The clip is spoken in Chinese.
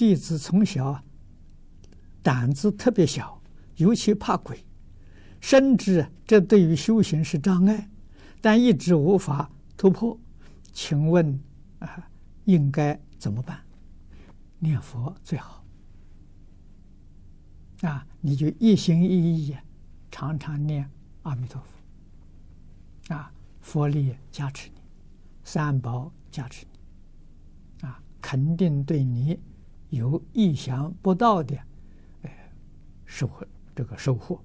弟子从小胆子特别小，尤其怕鬼，深知这对于修行是障碍，但一直无法突破。请问啊，应该怎么办？念佛最好啊，你就一心一意，常常念阿弥陀佛啊，佛力加持你，三宝加持你啊，肯定对你有意想不到的哎收获，这个收获。